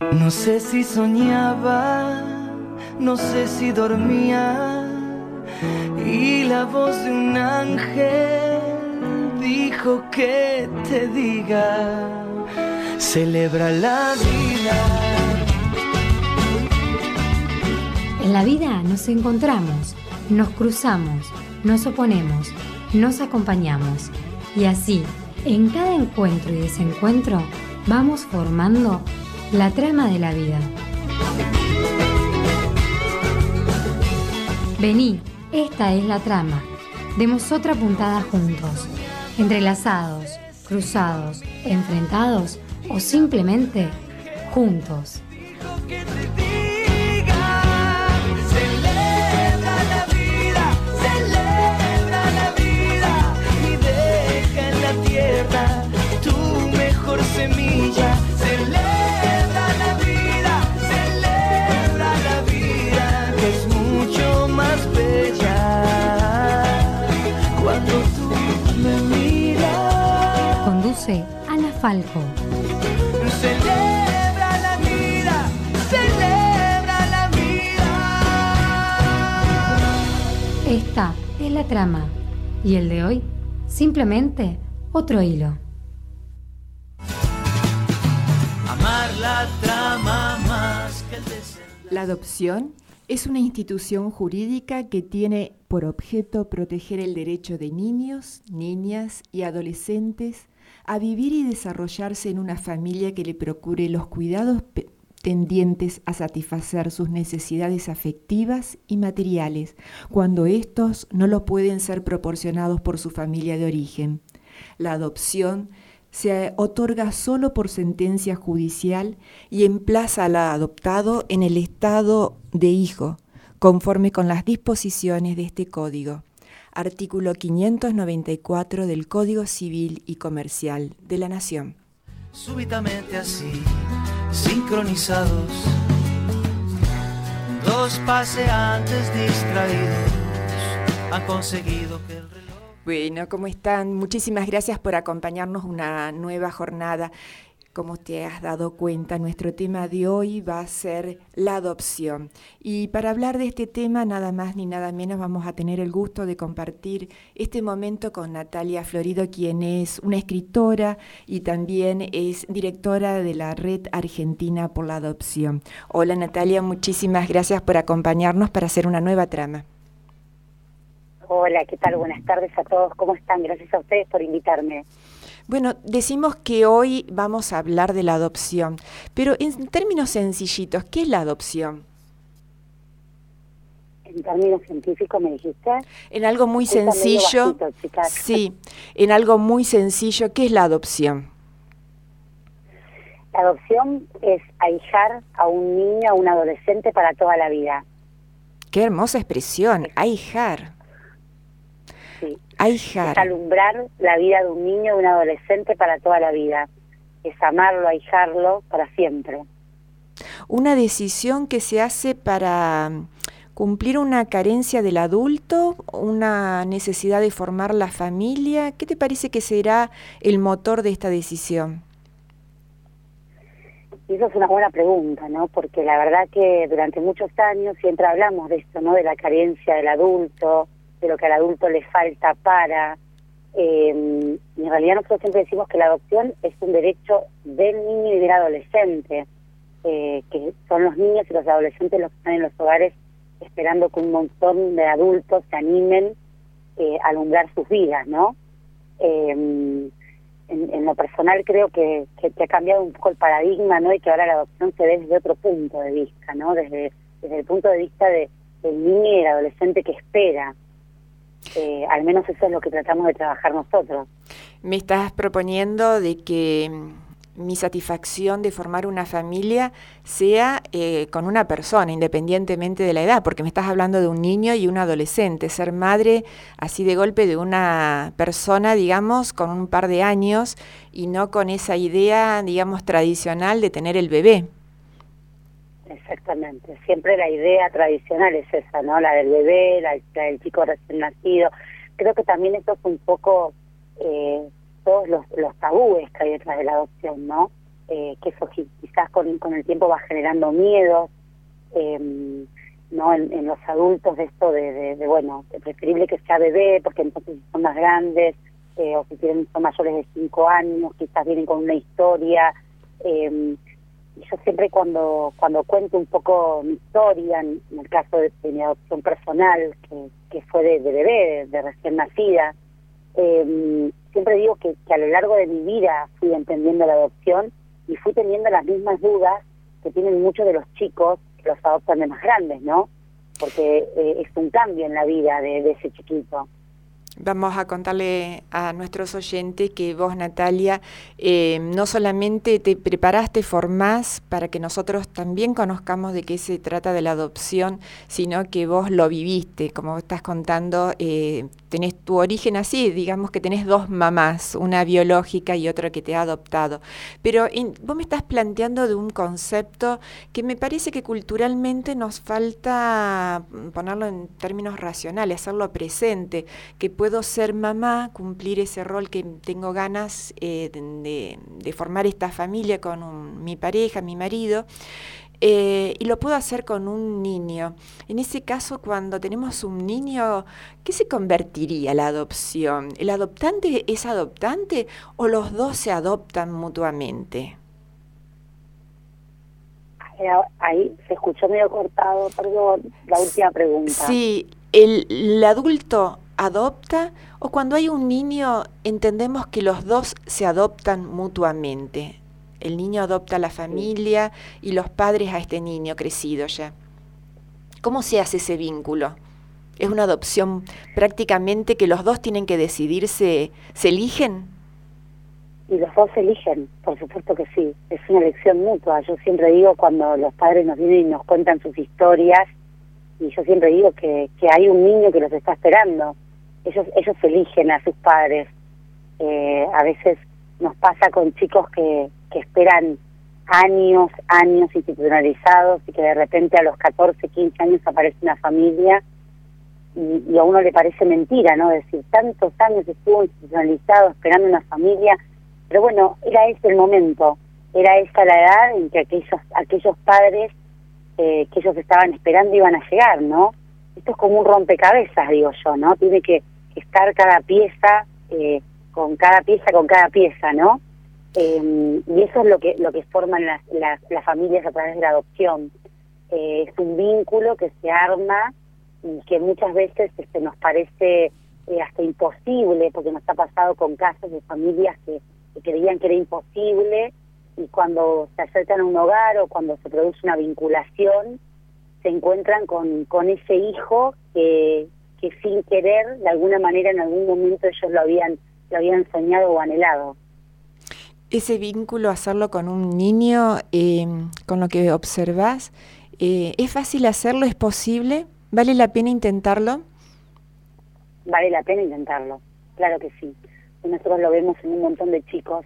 No sé si soñaba, no sé si dormía, y la voz de un ángel dijo que te diga, celebra la vida. En la vida nos encontramos, nos cruzamos, nos oponemos, nos acompañamos y así, en cada encuentro y desencuentro, vamos formando la trama de la vida. Vení, esta es la trama. Demos otra puntada juntos, entrelazados, cruzados, enfrentados o simplemente juntos. Falco. Celebra la vida, celebra la vida. Esta es la trama. Y el de hoy, simplemente otro hilo. Amar la trama más que el La adopción es una institución jurídica que tiene por objeto proteger el derecho de niños, niñas y adolescentes a vivir y desarrollarse en una familia que le procure los cuidados tendientes a satisfacer sus necesidades afectivas y materiales, cuando estos no lo pueden ser proporcionados por su familia de origen. La adopción se otorga solo por sentencia judicial y emplaza al adoptado en el estado de hijo, conforme con las disposiciones de este código. Artículo 594 del Código Civil y Comercial de la Nación. Súbitamente así, sincronizados, dos paseantes distraídos han conseguido que el bueno, ¿cómo están? Muchísimas gracias por acompañarnos una nueva jornada. Como te has dado cuenta, nuestro tema de hoy va a ser la adopción. Y para hablar de este tema, nada más ni nada menos, vamos a tener el gusto de compartir este momento con Natalia Florido, quien es una escritora y también es directora de la Red Argentina por la Adopción. Hola Natalia, muchísimas gracias por acompañarnos para hacer una nueva trama. Hola, ¿qué tal? Buenas tardes a todos. ¿Cómo están? Gracias a ustedes por invitarme. Bueno, decimos que hoy vamos a hablar de la adopción, pero en términos sencillitos, ¿qué es la adopción? En términos científicos me dijiste. En algo muy sencillo. sí, en algo muy sencillo, ¿qué es la adopción? La adopción es ahijar a un niño, a un adolescente para toda la vida. Qué hermosa expresión, ahijar. Es alumbrar la vida de un niño, de un adolescente para toda la vida. Es amarlo, ahijarlo para siempre. Una decisión que se hace para mm, cumplir una carencia del adulto, una necesidad de formar la familia. ¿Qué te parece que será el motor de esta decisión? Eso es una buena pregunta, ¿no? Porque la verdad que durante muchos años siempre hablamos de esto, ¿no? De la carencia del adulto, de lo que al adulto le falta para... Eh, en realidad nosotros siempre decimos que la adopción es un derecho del niño y del adolescente, eh, que son los niños y los adolescentes los que están en los hogares esperando que un montón de adultos se animen eh, a alumbrar sus vidas, ¿no? En, en, lo personal creo que, que, ha cambiado un poco el paradigma, ¿no? Y que ahora la adopción se ve desde otro punto de vista, ¿no? Desde, desde el punto de vista de, del niño y el adolescente que espera, eh, al menos eso es lo que tratamos de trabajar nosotros. Me estás proponiendo de que mm, mi satisfacción de formar una familia sea eh, con una persona, independientemente de la edad, porque me estás hablando de un niño y un adolescente, ser madre así de golpe de una persona, digamos, con un par de años y no con esa idea, digamos, tradicional de tener el bebé. Exactamente, siempre la idea tradicional es esa, ¿no? La del bebé, la, del chico recién nacido. Creo que también eso es un poco eh, todos los, tabúes que hay detrás de la adopción, ¿no? eh, que eso quizás con, con el tiempo va generando miedos, em, ¿no? En, los adultos de esto de, de, bueno, es preferible que sea bebé porque entonces son más grandes, eh, o si tienen, son mayores de cinco años, quizás vienen con una historia. Eh, yo siempre cuando cuando cuento un poco mi historia, en, el caso de, mi adopción personal, que, que fue de, bebé, de, recién nacida, eh, siempre digo que, que a lo largo de mi vida fui entendiendo la adopción y fui teniendo las mismas dudas que tienen muchos de los chicos que los adoptan de más grandes, ¿no? Porque eh, es un cambio en la vida de ese chiquito. Vamos a contarle a nuestros oyentes que vos, Natalia, eh, no solamente te preparaste, formás para que nosotros también conozcamos de qué se trata de la adopción, sino que vos lo viviste, como estás contando, eh, tenés tu origen así, digamos que tenés dos mamás, una biológica y otra que te ha adoptado. Pero vos me estás planteando de un concepto que me parece que culturalmente nos falta ponerlo en términos racionales, hacerlo presente, que puede puedo ser mamá, cumplir ese rol que tengo ganas eh, de, formar esta familia con mi pareja, mi marido, eh, y lo puedo hacer con un niño. En ese caso, cuando tenemos un niño, ¿qué se convertiría la adopción? ¿El adoptante es adoptante o los dos se adoptan mutuamente? Ahí se escuchó medio cortado, perdón, la última pregunta. Sí, el, el adulto adopta o cuando hay un niño entendemos que los dos se adoptan mutuamente. El niño adopta a la familia y los padres a este niño crecido ya. ¿Cómo se hace ese vínculo? ¿Es una adopción prácticamente que los dos tienen que decidirse, se eligen? Y los dos se eligen, por supuesto que sí. Es una elección mutua. Yo siempre digo cuando los padres nos vienen y nos cuentan sus historias, y yo siempre digo que, que hay un niño que los está esperando ellos ellos eligen a sus padres. Eh, a veces nos pasa con chicos que, que esperan años, años institucionalizados y que de repente a los 14, 15 años aparece una familia y, a uno le parece mentira, ¿no? Decir, tantos años estuvo institucionalizado esperando una familia, pero bueno, era ese el momento, era esa la edad en que aquellos, aquellos padres eh, que ellos estaban esperando iban a llegar, ¿no? Esto es como un rompecabezas, digo yo, ¿no? Tiene que estar cada pieza eh, con cada pieza con cada pieza, ¿no? Eh, y eso es lo que lo que forman las, las, familias a través de la adopción. Eh, es un vínculo que se arma y que muchas veces este, nos parece hasta imposible, porque nos ha pasado con casos de familias que, creían que era imposible y cuando se acercan a un hogar o cuando se produce una vinculación, se encuentran con, con ese hijo que, que sin querer, de alguna manera, en algún momento ellos lo habían, lo habían soñado o anhelado. Ese vínculo, hacerlo con un niño, em, con lo que observas, eh, ¿es fácil hacerlo? ¿Es posible? ¿Vale la pena intentarlo? Vale la pena intentarlo, claro que sí. nosotros lo vemos en un montón de chicos,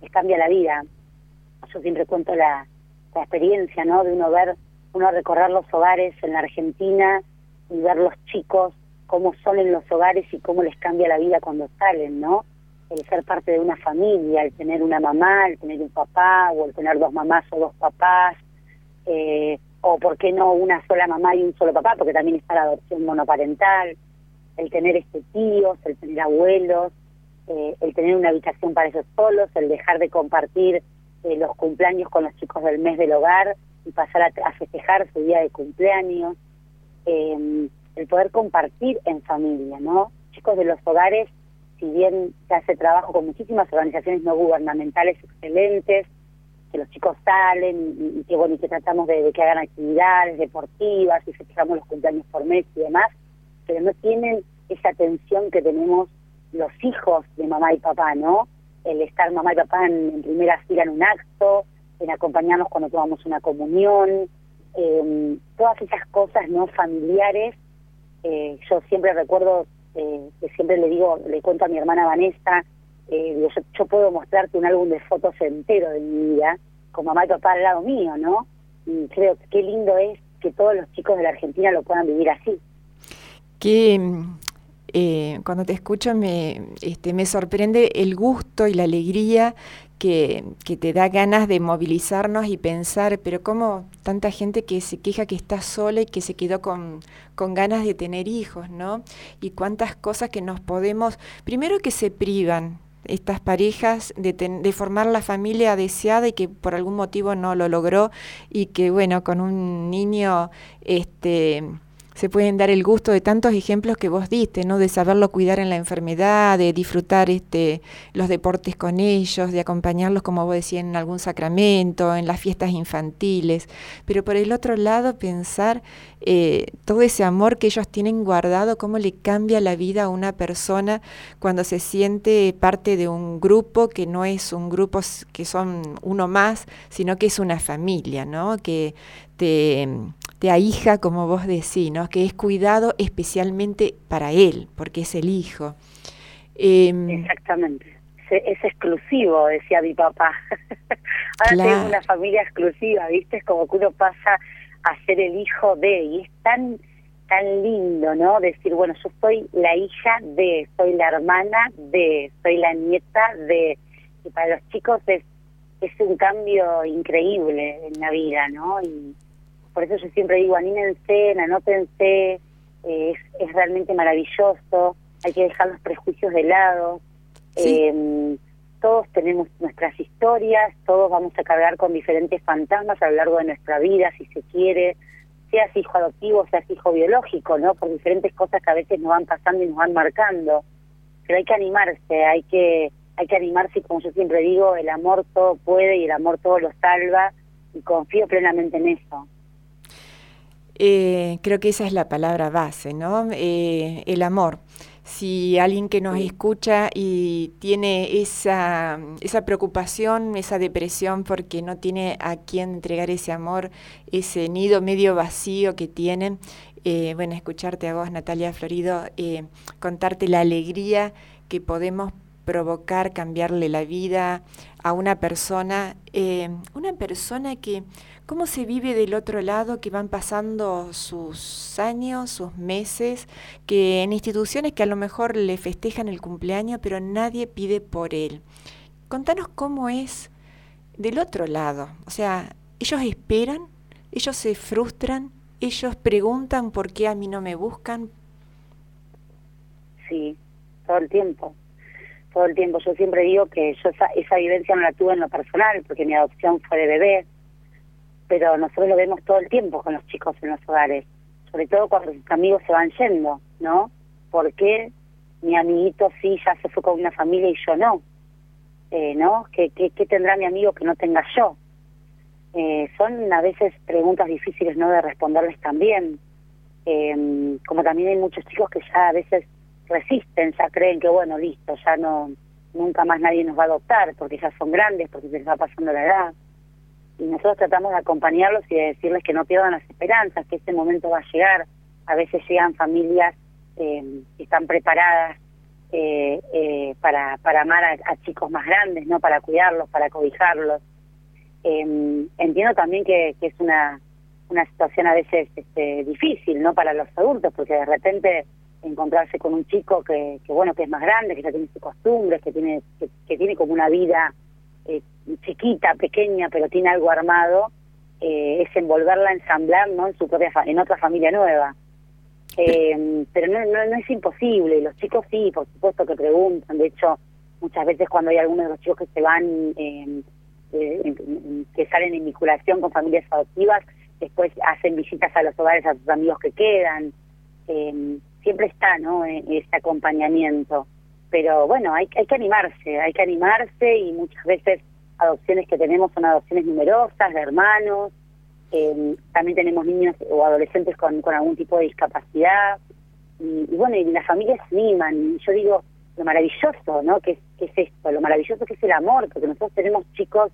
les cambia la vida. Yo siempre cuento la, la experiencia, ¿no? De uno ver, uno recorrer los hogares en la Argentina y ver los chicos cómo son en los hogares y cómo les cambia la vida cuando salen, ¿no? El ser parte de una familia, el tener una mamá, el tener un papá, o el tener dos mamás o dos papás, eh, o por qué no una sola mamá y un solo papá, porque también está la adopción monoparental, el tener este tíos, el tener abuelos, eh, el tener una habitación para ellos solos, el dejar de compartir eh, los cumpleaños con los chicos del mes del hogar y pasar a, a festejar su día de cumpleaños. Eh, el poder compartir en familia, ¿no? Chicos de los hogares, si bien se hace trabajo con muchísimas organizaciones no gubernamentales excelentes, que los chicos salen y, que bueno y que tratamos de, que hagan actividades deportivas y festejamos los cumpleaños por mes y demás, pero no tienen esa atención que tenemos los hijos de mamá y papá, ¿no? El estar mamá y papá en, primera fila en un acto, en acompañarnos cuando tomamos una comunión, eh, todas esas cosas no familiares eh, yo siempre recuerdo, eh, que siempre le digo, le cuento a mi hermana Vanessa, eh, yo, puedo mostrarte un álbum de fotos entero de mi vida, con mamá y papá al lado mío, ¿no? Y creo que qué lindo es que todos los chicos de la Argentina lo puedan vivir así. Que cuando te escucho me, este, me sorprende el gusto y la alegría que, que, te da ganas de movilizarnos y pensar, pero cómo tanta gente que se queja que está sola y que se quedó con, con ganas de tener hijos, ¿no? Y cuántas cosas que nos podemos, primero que se privan, estas parejas de, de, formar la familia deseada y que por algún motivo no lo logró y que bueno con un niño este se pueden dar el gusto de tantos ejemplos que vos diste, ¿no? De saberlo cuidar en la enfermedad, de disfrutar este, los deportes con ellos, de acompañarlos, como vos decías, en algún sacramento, en las fiestas infantiles. Pero por el otro lado, pensar eh, todo ese amor que ellos tienen guardado, cómo le cambia la vida a una persona cuando se siente parte de un grupo que no es un grupo que son uno más, sino que es una familia, ¿no? Que te te ahija, como vos decís, ¿no? que es cuidado especialmente para él, porque es el hijo. Em, Exactamente. Es, exclusivo, decía mi papá. Ahora tengo una familia exclusiva, ¿viste? Es como que uno pasa a ser el hijo de, y es tan tan lindo, ¿no? Decir, bueno, yo soy la hija de, soy la hermana de, soy la nieta de. Y para los chicos es, es un cambio increíble en la vida, ¿no? Y, por eso yo siempre digo, anímense, anótense, eh, es, es realmente maravilloso, hay que dejar los prejuicios de lado. Eh, todos tenemos nuestras historias, todos vamos a cargar con diferentes fantasmas a lo largo de nuestra vida, si se quiere, seas hijo adoptivo, seas hijo biológico, ¿no? Por diferentes cosas que a veces nos van pasando y nos van marcando. Pero hay que animarse, hay que hay que animarse y como yo siempre digo, el amor todo puede y el amor todo lo salva y confío plenamente en eso. Eh, creo que esa es la palabra base, ¿no? Eh, el amor. Si alguien que nos escucha y tiene esa, esa preocupación, esa depresión porque no tiene a quién entregar ese amor, ese nido medio vacío que tienen, eh, bueno, escucharte a vos, Natalia Florido, contarte la alegría que podemos provocar, cambiarle la vida a una persona, una persona que ¿Cómo se vive del otro lado que van pasando sus años, sus meses, que en instituciones que a lo mejor le festejan el cumpleaños, pero nadie pide por él? Contanos cómo es del otro lado. O sea, ellos esperan, ellos se frustran, ellos preguntan por qué a mí no me buscan. Sí, todo el tiempo. Todo el tiempo. Yo siempre digo que yo esa, esa vivencia no la tuve en lo personal, porque mi adopción fue de bebé pero nosotros lo vemos todo el tiempo con los chicos en los hogares, sobre todo cuando sus amigos se van yendo, ¿no? ¿Por qué mi amiguito sí ya se fue con una familia y yo no? Eh, ¿No? ¿Qué, qué, tendrá mi amigo que no tenga yo? Eh, son a veces preguntas difíciles, ¿no? De responderles también. Eh, como también hay muchos chicos que ya a veces resisten, ya creen que, bueno, listo, ya no, nunca más nadie nos va a adoptar porque ya son grandes, porque se les va pasando la edad y nosotros tratamos de acompañarlos y de decirles que no pierdan las esperanzas, que este momento va a llegar. A veces llegan familias eh, que están preparadas eh, eh, para, para amar a, chicos más grandes, no para cuidarlos, para cobijarlos. Em, entiendo también que, que, es una, una situación a veces este, difícil no para los adultos, porque de repente encontrarse con un chico que, que bueno que es más grande, que ya tiene sus costumbres, que tiene que tiene como una vida eh, chiquita, pequeña, pero tiene algo armado, eh, es envolverla, ensamblar ¿no? en, su propia en otra familia nueva. Eh, pero no, no, es imposible, los chicos sí, por supuesto que preguntan, de hecho, muchas veces cuando hay algunos de los chicos que se van, que salen en vinculación con familias adoptivas, después hacen visitas a los hogares a sus amigos que quedan, siempre está ¿no? este acompañamiento pero bueno, hay, hay que animarse, hay que animarse y muchas veces adopciones que tenemos son adopciones numerosas, de hermanos, eh, también tenemos niños o adolescentes con, con algún tipo de discapacidad, y, bueno, y las familias se animan, yo digo, lo maravilloso, ¿no? ¿Qué, ¿Qué, es esto? Lo maravilloso que es el amor, porque nosotros tenemos chicos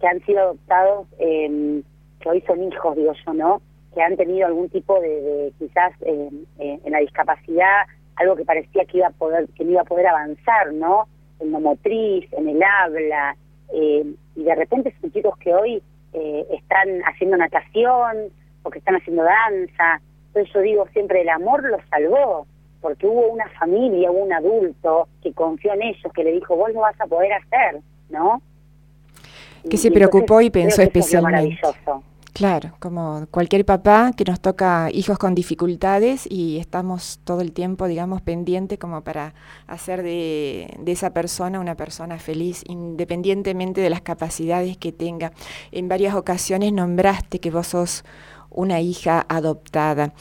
que han sido adoptados, eh, que hoy son hijos, digo yo, ¿no? Que han tenido algún tipo de, de quizás eh, en la discapacidad algo que parecía que iba a poder que no iba a poder avanzar no en lo motriz en el habla eh, y de repente son chicos que hoy eh, están haciendo natación o que están haciendo danza entonces yo digo siempre el amor los salvó porque hubo una familia hubo un adulto que confió en ellos que le dijo vos lo vas a poder hacer no Que se preocupó y pensó especialmente. maravilloso. Claro, como cualquier papá que nos toca hijos con dificultades y estamos todo el tiempo, digamos, pendiente como para hacer de, esa persona una persona feliz, independientemente de las capacidades que tenga. En varias ocasiones nombraste que vos sos una hija adoptada.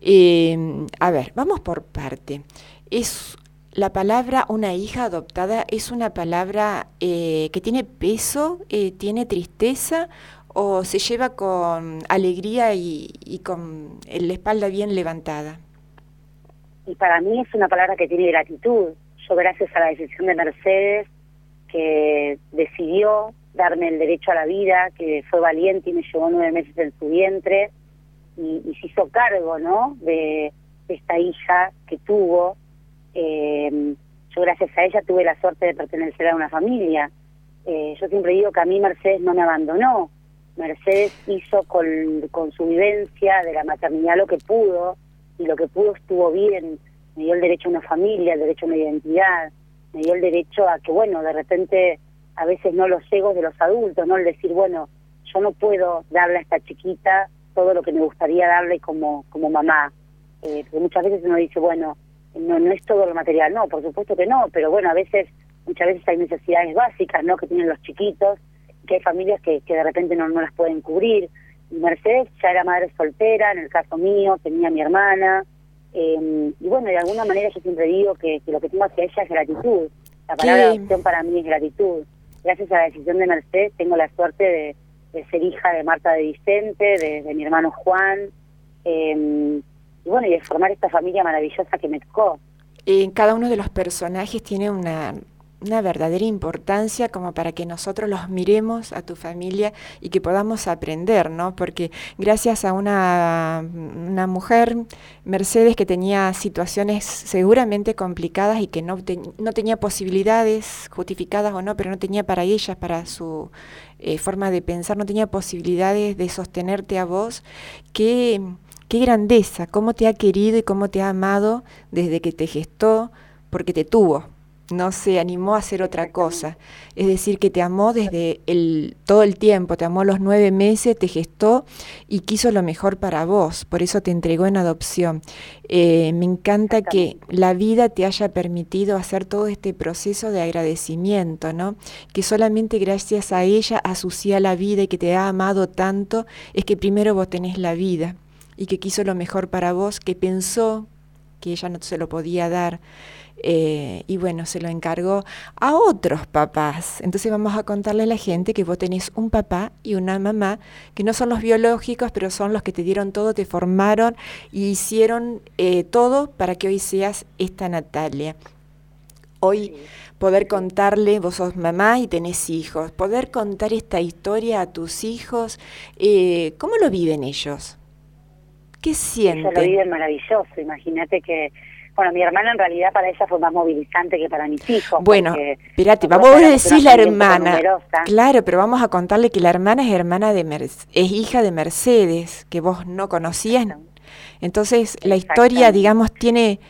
Eh, a ver, vamos por parte. Es la palabra una hija adoptada es una palabra eh, que tiene peso, eh, tiene tristeza o se lleva con alegría y, con la espalda bien levantada? Y para mí es una palabra que tiene gratitud. Yo gracias a la decisión de Mercedes, que decidió darme el derecho a la vida, que fue valiente y me llevó nueve meses en su vientre y, se hizo cargo, ¿no? De, esta hija que tuvo. Eh, yo gracias a ella tuve la suerte de pertenecer a una familia. Eh, yo siempre digo que a mí Mercedes no me abandonó, Mercedes hizo con, con su vivencia de la maternidad lo que pudo y lo que pudo estuvo bien. Me dio el derecho a una familia, el derecho a una identidad, me dio el derecho a que, bueno, de repente a veces no los egos de los adultos, ¿no? El decir, bueno, yo no puedo darle a esta chiquita todo lo que me gustaría darle como, mamá. Eh, porque muchas veces uno dice, bueno, no, no es todo lo material. No, por supuesto que no, pero bueno, a veces, muchas veces hay necesidades básicas, ¿no? Que tienen los chiquitos que hay familias que, que de repente no, no las pueden cubrir. Mercedes ya era madre soltera, en el caso mío, tenía mi hermana, eh, y bueno, de alguna manera yo siempre digo que, lo que tengo hacia ella es gratitud. La palabra adopción para mí es gratitud. Gracias a la decisión de Mercedes tengo la suerte de, ser hija de Marta de Vicente, de, mi hermano Juan, eh, y bueno, y de formar esta familia maravillosa que me tocó. En cada uno de los personajes tiene una una verdadera importancia como para que nosotros los miremos a tu familia y que podamos aprender, ¿no? Porque gracias a una, una mujer, Mercedes, que tenía situaciones seguramente complicadas y que no, no tenía posibilidades, justificadas o no, pero no tenía para ellas, para su eh, forma de pensar, no tenía posibilidades de sostenerte a vos, qué, qué grandeza, cómo te ha querido y cómo te ha amado desde que te gestó, porque te tuvo, no se animó a hacer otra cosa. Es decir, que te amó desde el, todo el tiempo, te amó los nueve meses, te gestó y quiso lo mejor para vos, por eso te entregó en adopción. Eh, me encanta que la vida te haya permitido hacer todo este proceso de agradecimiento, ¿no? Que solamente gracias a ella asociada la vida y que te ha amado tanto, es que primero vos tenés la vida y que quiso lo mejor para vos, que pensó que ella no se lo podía dar. Eh, y bueno, se lo encargó a otros papás. Entonces vamos a contarle a la gente que vos tenés un papá y una mamá, que no son los biológicos, pero son los que te dieron todo, te formaron y hicieron eh, todo para que hoy seas esta Natalia. Hoy poder contarle, vos sos mamá y tenés hijos, poder contar esta historia a tus hijos, eh, ¿cómo lo viven ellos? ¿Qué sienten? Ellos lo viven maravilloso, imagínate que bueno, mi hermana en realidad para ella fue más movilizante que para mis hijos. Bueno, espérate, vamos a decir la hermana. Claro, pero vamos a contarle que la hermana es hermana de es hija de Mercedes, que vos no conocías. Entonces, la historia, digamos, tiene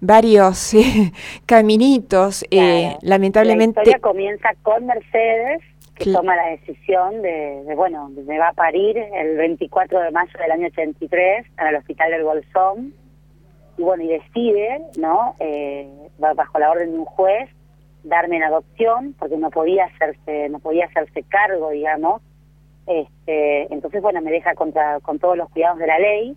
varios eh, caminitos. Eh, lamentablemente. La historia comienza con Mercedes, que toma la decisión de, de, bueno, me va a parir el 24 de mayo del año 83 en el hospital del Bolsón y bueno, y decide, ¿no? Eh, bajo la orden de un juez, darme en adopción, porque no podía hacerse, no podía hacerse cargo, digamos. Este, entonces, bueno, me deja contra, con todos los cuidados de la ley.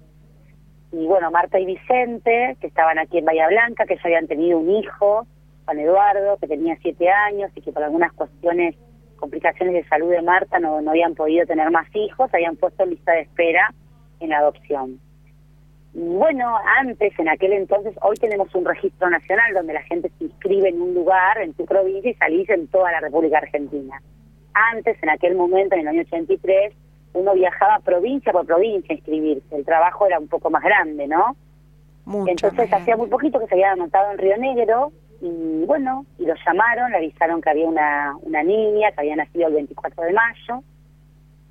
Y bueno, Marta y Vicente, que estaban aquí en Bahía Blanca, que ya habían tenido un hijo, Juan Eduardo, que tenía siete años y que por algunas cuestiones, complicaciones de salud de Marta, no, no habían podido tener más hijos, habían puesto lista de espera en la Bueno, antes, en aquel entonces, hoy tenemos un registro nacional donde la gente se inscribe en un lugar, en tu provincia, y salís en toda la República Argentina. Antes, en aquel momento, en el año 83, uno viajaba provincia por provincia a inscribirse. El trabajo era un poco más grande, ¿no? Entonces hacía muy poquito que se había anotado en Río Negro y bueno, y lo llamaron, le avisaron que había una, una niña que había nacido el 24 de mayo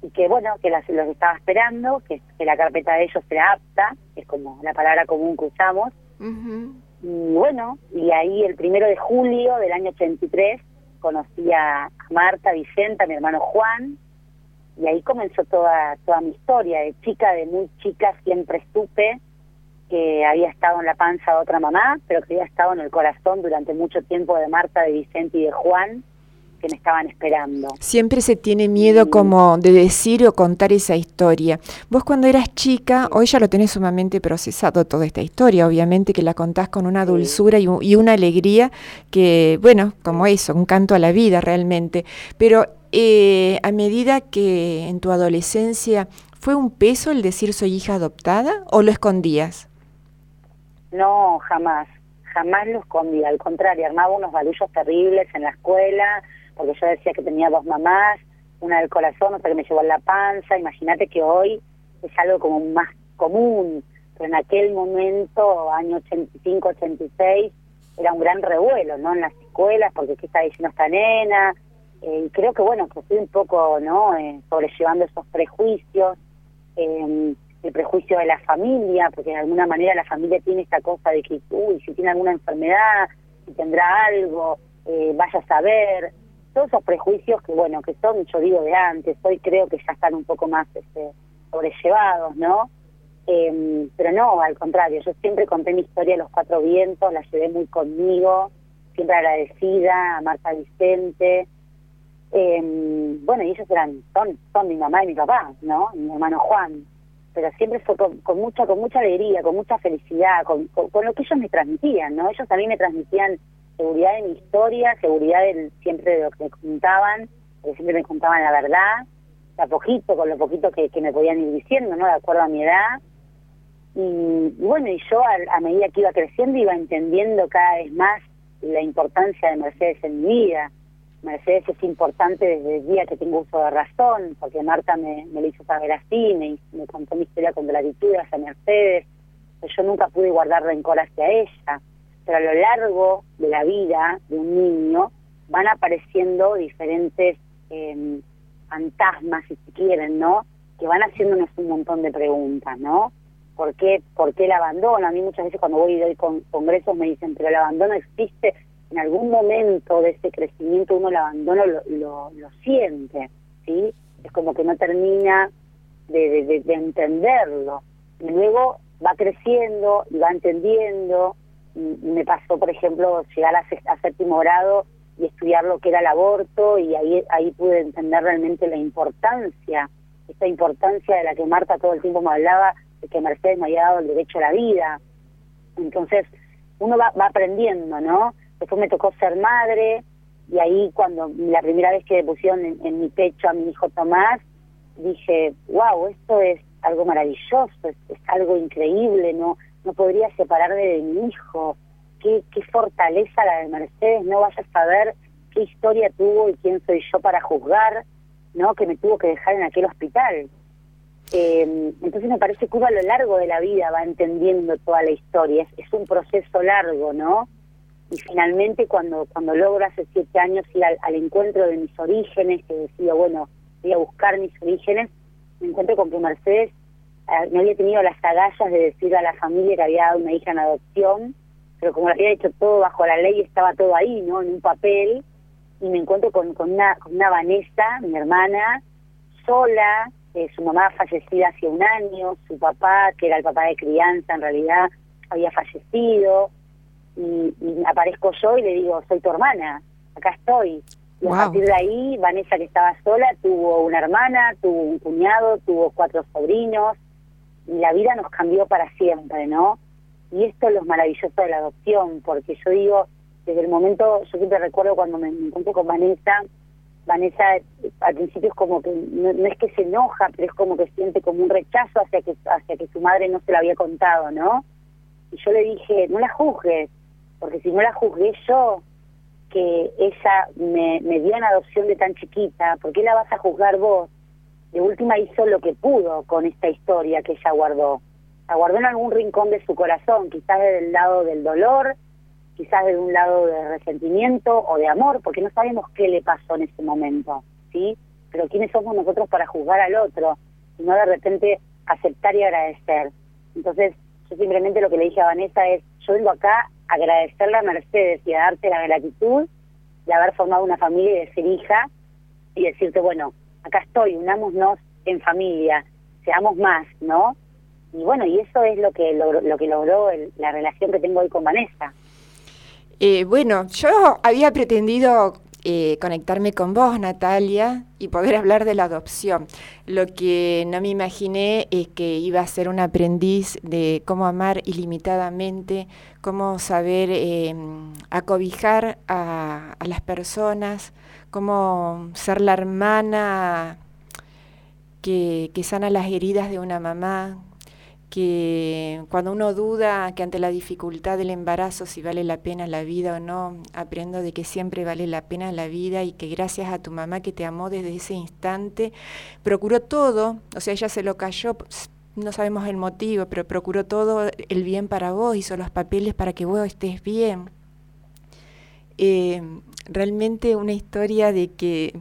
y que bueno, que las, los estaba esperando, que, que la carpeta de ellos era apta, que es como la palabra común que usamos. Y bueno, y ahí el primero de julio del año 83 conocí a Marta, Vicenta, mi hermano Juan, y ahí comenzó toda, toda mi historia. De chica, de muy chica, siempre supe que había estado en la panza de otra mamá, pero que había estado en el corazón durante mucho tiempo de Marta, de Vicente y de Juan, que me estaban esperando. Siempre se tiene miedo como de decir o contar esa historia. Vos cuando eras chica, hoy ya lo tenés sumamente procesado toda esta historia, obviamente que la contás con una dulzura y, y una alegría que, bueno, como eso, un canto a la vida realmente. Pero eh, a medida que en tu adolescencia fue un peso el decir soy hija adoptada o lo escondías? No, jamás, jamás lo escondía, al contrario, armaba unos barullos terribles en la escuela, porque yo decía que tenía dos mamás, una del corazón, otra que me llevó en la panza, imagínate que hoy es algo como más común, pero en aquel momento, año 85, 86, era un gran revuelo, ¿no? En las escuelas, porque ¿qué está diciendo esta nena? Eh, y creo que, bueno, que estoy un poco, ¿no? Eh, sobrellevando esos prejuicios, eh, el prejuicio de la familia, porque de alguna manera la familia tiene esta cosa de que, uy, si tiene alguna enfermedad, si tendrá algo, eh, vaya a saber, todos esos prejuicios que, bueno, que son, yo digo, de antes, hoy creo que ya están un poco más este, sobrellevados, ¿no? Eh, pero no, al contrario, yo siempre conté mi historia a los cuatro vientos, la llevé muy conmigo, siempre agradecida a Marta Vicente, eh, bueno, y ellos eran, son, son mi mamá y mi papá, ¿no? Mi hermano Juan. Pero siempre fue con, mucha, con mucha alegría, con mucha felicidad, con, con, lo que ellos me transmitían, ¿no? Ellos también me transmitían seguridad de mi historia, seguridad del, siempre de lo que me contaban, porque siempre me contaban la verdad, a poquito, con lo poquito que, que me podían ir diciendo, ¿no? De acuerdo a mi edad. Y, bueno, y yo a, a medida que iba creciendo iba entendiendo cada vez más la importancia de Mercedes en mi vida Mercedes es importante desde el día que tengo uso de razón, porque Marta me, me lo hizo saber así, me, me contó mi historia con gratitud hacia Mercedes, pero yo nunca pude guardar rencor hacia ella. Pero a lo largo de la vida de un niño van apareciendo diferentes eh, fantasmas, si se quieren, ¿no? Que van haciéndonos un montón de preguntas, ¿no? ¿Por qué, ¿Por qué el abandono? A mí muchas veces cuando voy y doy con, congresos me dicen, pero el abandono existe en algún momento de ese crecimiento uno el abandono lo, lo, siente, ¿sí? Es como que no termina de, de, entenderlo. Y luego va creciendo y va entendiendo. Me pasó, por ejemplo, llegar a, a, séptimo grado y estudiar lo que era el aborto y ahí, ahí pude entender realmente la importancia, esta importancia de la que Marta todo el tiempo me hablaba, de que Mercedes me había dado el derecho a la vida. Entonces, uno va, va aprendiendo, ¿no? Después me tocó ser madre y ahí cuando la primera vez que pusieron en, mi pecho a mi hijo Tomás, dije, wow, esto es algo maravilloso, es, algo increíble, no no podría separarme de mi hijo. Qué, qué fortaleza la de Mercedes, no vaya a saber qué historia tuvo y quién soy yo para juzgar, ¿no? Que me tuvo que dejar en aquel hospital. Eh, entonces me parece que uno a lo largo de la vida va entendiendo toda la historia, es, es un proceso largo, ¿no? y finalmente cuando cuando logro hace siete años ir al, encuentro de mis orígenes, que decía, bueno, voy a buscar mis orígenes, me encuentro con que Mercedes eh, me había tenido las agallas de decir a la familia que había dado una hija en adopción, pero como lo había hecho todo bajo la ley, estaba todo ahí, ¿no? En un papel, y me encuentro con, con, una, con una Vanessa, mi hermana, sola, eh, su mamá fallecida hace un año, su papá, que era el papá de crianza en realidad, había fallecido, y, aparezco yo y le digo, soy tu hermana, acá estoy. Y a partir de ahí, Vanessa, que estaba sola, tuvo una hermana, tuvo un cuñado, tuvo cuatro sobrinos, la vida nos cambió para siempre, ¿no? Y esto es lo maravilloso de la adopción, porque yo digo, desde el momento, yo siempre recuerdo cuando me encontré con Vanessa, Vanessa al principio es como que, no, no, es que se enoja, pero es como que siente como un rechazo hacia que, hacia que su madre no se lo había contado, ¿no? Y yo le dije, no la juzgues, porque si no la juzgué yo, que ella me, me dio en adopción de tan chiquita, ¿por qué la vas a juzgar vos? De última hizo lo que pudo con esta historia que ella guardó. La guardó en algún rincón de su corazón, quizás desde el lado del dolor, quizás de un lado de resentimiento o de amor, porque no sabemos qué le pasó en ese momento, ¿sí? Pero ¿quiénes somos nosotros para juzgar al otro? no de repente aceptar y agradecer. Entonces, yo simplemente lo que le dije a Vanessa es, yo vengo acá agradecerle a Mercedes y a darte la gratitud de haber formado una familia y de ser hija y decirte, bueno, acá estoy, unámonos en familia, seamos más, ¿no? Y bueno, y eso es lo que lo que logró la relación que tengo hoy con Vanessa. Eh, bueno, yo había pretendido eh, conectarme con vos, Natalia, y poder hablar de la adopción. Lo que no me imaginé es que iba a ser un aprendiz de cómo amar ilimitadamente, cómo saber em, acobijar a las personas, cómo ser la hermana que, que sana las heridas de una mamá, que cuando uno duda que ante la dificultad del embarazo si vale la pena la vida o no, aprendo de que siempre vale la pena la vida y que gracias a tu mamá que te amó desde ese instante, procuró todo, o sea, ella se lo cayó, no sabemos el motivo, pero procuró todo el bien para vos, hizo los papeles para que vos estés bien. Eh, realmente una historia de que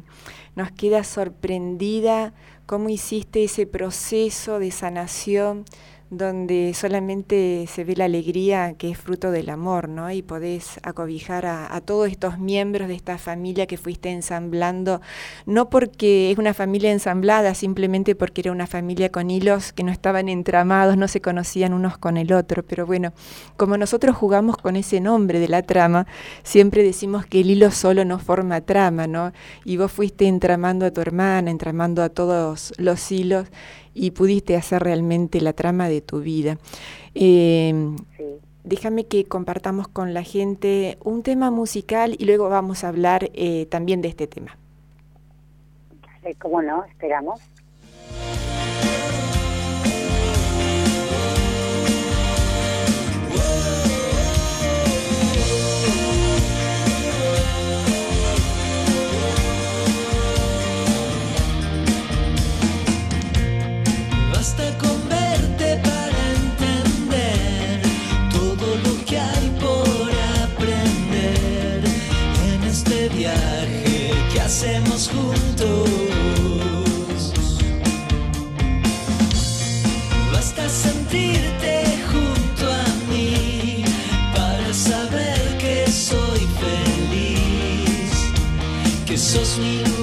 nos queda sorprendida cómo hiciste ese proceso de sanación donde solamente se ve la alegría que es fruto del amor, ¿no? Y podés acobijar a, todos estos miembros de esta familia que fuiste ensamblando, no porque es una familia ensamblada, simplemente porque era una familia con hilos que no estaban entramados, no se conocían unos con el otro, pero bueno, como nosotros jugamos con ese nombre de la trama, siempre decimos que el hilo solo no forma trama, ¿no? Y vos fuiste entramando a tu hermana, entramando a todos los hilos y pudiste hacer realmente la trama de tu vida. Em, déjame que compartamos con la gente un tema musical y luego vamos a hablar eh, también de este tema. ¿Cómo no? Esperamos. Hacemos juntos. Basta sentirte junto a mí para saber que soy feliz, que sos mi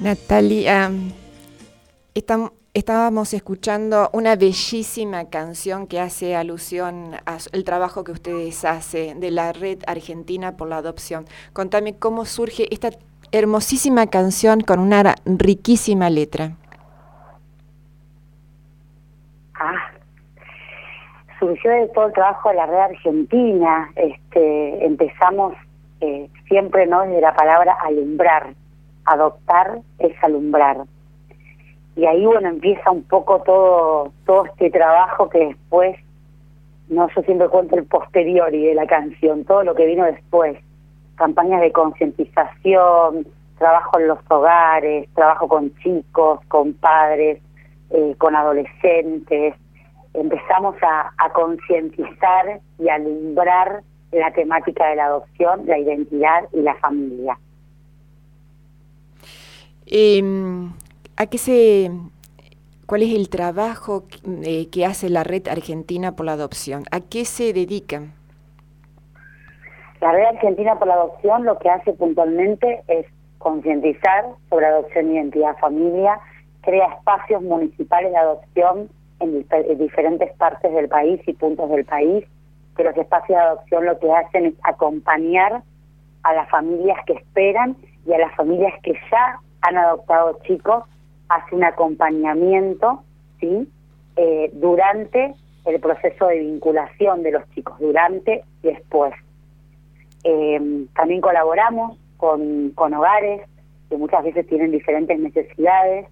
Natalia, estábamos escuchando una bellísima canción que hace alusión al trabajo que ustedes hacen de la Red Argentina por la Adopción. Contame cómo surge esta hermosísima canción con una riquísima letra. Ah, surgió de todo el trabajo de la Red Argentina. Este, empezamos eh, siempre no desde la palabra alumbrar. Adoptar es alumbrar. Y ahí bueno empieza un poco todo todo este trabajo que después no yo siempre cuento el posterior y de la canción todo lo que vino después. Campañas de concientización trabajo en los hogares trabajo con chicos con padres eh, con adolescentes. Empezamos a, a concientizar y alumbrar la temática de la adopción la identidad y la familia eh, ¿A qué se, ¿Cuál es el trabajo eh, que hace la Red Argentina por la Adopción? ¿A qué se dedican? La Red Argentina por la Adopción lo que hace puntualmente es concientizar sobre adopción, identidad, familia, crea espacios municipales de adopción en, diferentes partes del país y puntos del país, que los espacios de adopción lo que hacen es acompañar a las familias que esperan y a las familias que ya han adoptado chicos hace un acompañamiento, ¿sí? Eh, durante el proceso de vinculación de los chicos, durante y después. Eh, también colaboramos con, con hogares que muchas veces tienen diferentes necesidades.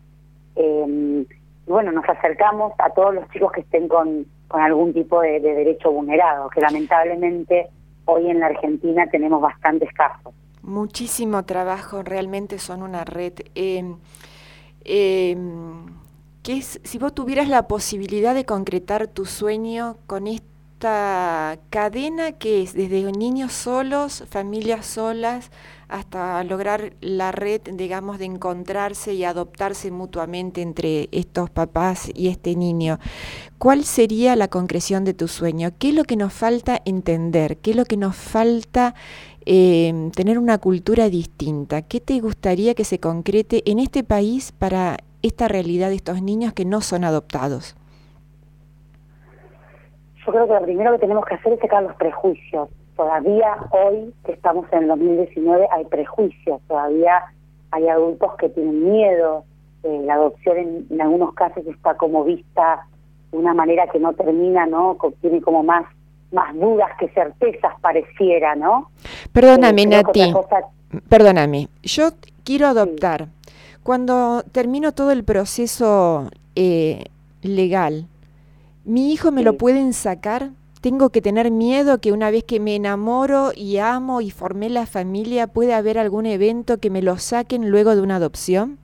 Eh, y bueno, nos acercamos a todos los chicos que estén con, con algún tipo de, de, derecho vulnerado, que lamentablemente hoy en la Argentina tenemos bastantes casos. Muchísimo trabajo, realmente son una red. Eh, que es, si vos tuvieras la posibilidad de concretar tu sueño con esta cadena que es desde niños solos, familias solas, hasta lograr la red, digamos, de encontrarse y adoptarse mutuamente entre estos papás y este niño. ¿Cuál sería la concreción de tu sueño? ¿Qué es lo que nos falta entender? ¿Qué es lo que nos falta eh, tener una cultura distinta. ¿Qué te gustaría que se concrete en este país para esta realidad de estos niños que no son adoptados? Yo creo que lo primero que tenemos que hacer es sacar los prejuicios. Todavía hoy, que estamos en el 2019, hay prejuicios. Todavía hay adultos que tienen miedo. Eh, la adopción en, en, algunos casos está como vista de una manera que no termina, ¿no? Tiene como más más dudas que certezas pareciera, ¿no? Perdóname, Nati. Perdóname. Yo quiero adoptar. Cuando termino todo el proceso eh, legal, ¿mi hijo me lo pueden sacar? ¿Tengo que tener miedo que una vez que me enamoro y amo y formé la familia, pueda haber algún evento que me lo saquen luego de una adopción?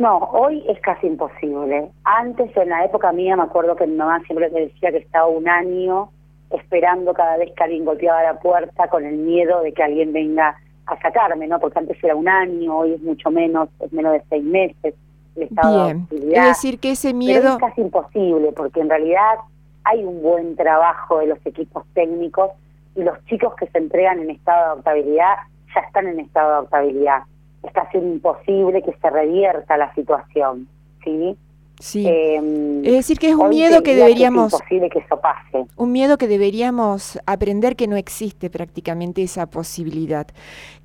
No, hoy es casi imposible. Antes, en la época mía, me acuerdo que mi mamá siempre me decía que estaba un año esperando cada vez que alguien golpeaba la puerta con el miedo de que alguien venga a sacarme, ¿no? Porque antes era un año, hoy es mucho menos, es menos de seis meses el estado Bien. Es decir, que ese miedo... es casi imposible, porque en realidad hay un buen trabajo de los equipos técnicos y los chicos que se entregan en estado de adoptabilidad ya están en estado de adoptabilidad es casi imposible que se revierta la situación, ¿sí? Sí. Em, es decir, que es un miedo que deberíamos... es imposible que eso pase. Un miedo que deberíamos aprender que no existe prácticamente esa posibilidad.